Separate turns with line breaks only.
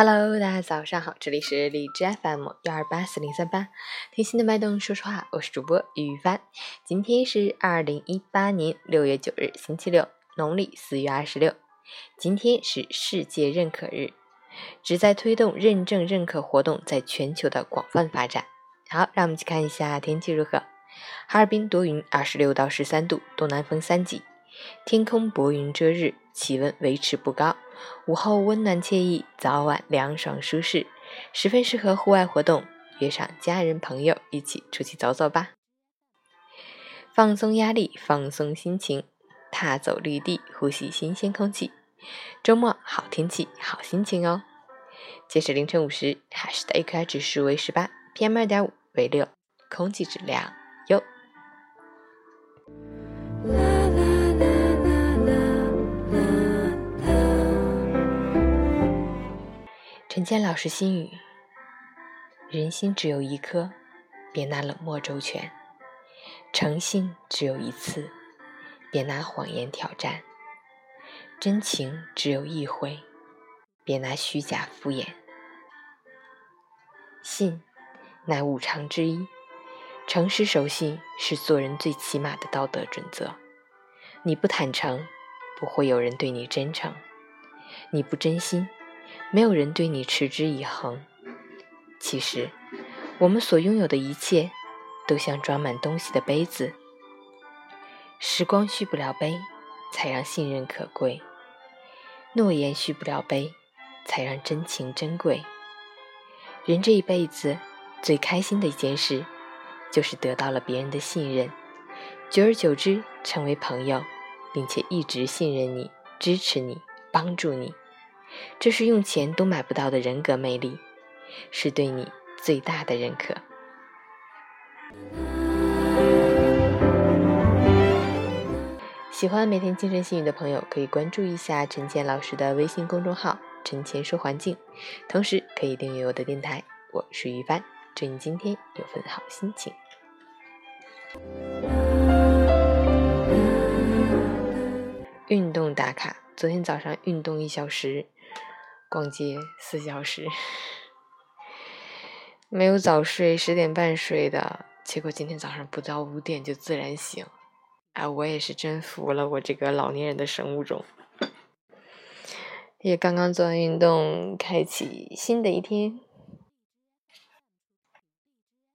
Hello，大家早上好，这里是荔枝 FM 幺二八四零三八，听心的脉动说说话，我是主播于帆。今天是二零一八年六月九日，星期六，农历四月二十六。今天是世界认可日，旨在推动认证认可活动在全球的广泛发展。好，让我们去看一下天气如何。哈尔滨多云，二十六到十三度，东南风三级，天空薄云遮日，气温维持不高。午后温暖惬意，早晚凉爽舒适，十分适合户外活动。约上家人朋友一起出去走走吧，放松压力，放松心情，踏走绿地，呼吸新鲜空气。周末好天气，好心情哦。截止凌晨五时，海市的 AQI 指数为十八，PM 二点五为六，空气质量优。陈谦老师心语：人心只有一颗，别拿冷漠周全；诚信只有一次，别拿谎言挑战；真情只有一回，别拿虚假敷衍。信乃五常之一，诚实守信是做人最起码的道德准则。你不坦诚，不会有人对你真诚；你不真心。没有人对你持之以恒。其实，我们所拥有的一切，都像装满东西的杯子。时光续不了杯，才让信任可贵；诺言续不了杯，才让真情珍贵。人这一辈子最开心的一件事，就是得到了别人的信任，久而久之成为朋友，并且一直信任你、支持你、帮助你。这是用钱都买不到的人格魅力，是对你最大的认可。喜欢每天清晨细语的朋友，可以关注一下陈倩老师的微信公众号“陈倩说环境”，同时可以订阅我的电台。我是于帆，祝你今天有份好心情。运动打卡，昨天早上运动一小时。逛街四小时，没有早睡，十点半睡的，结果今天早上不到五点就自然醒，哎，我也是真服了我这个老年人的生物钟。也刚刚做完运动，开启新的一天，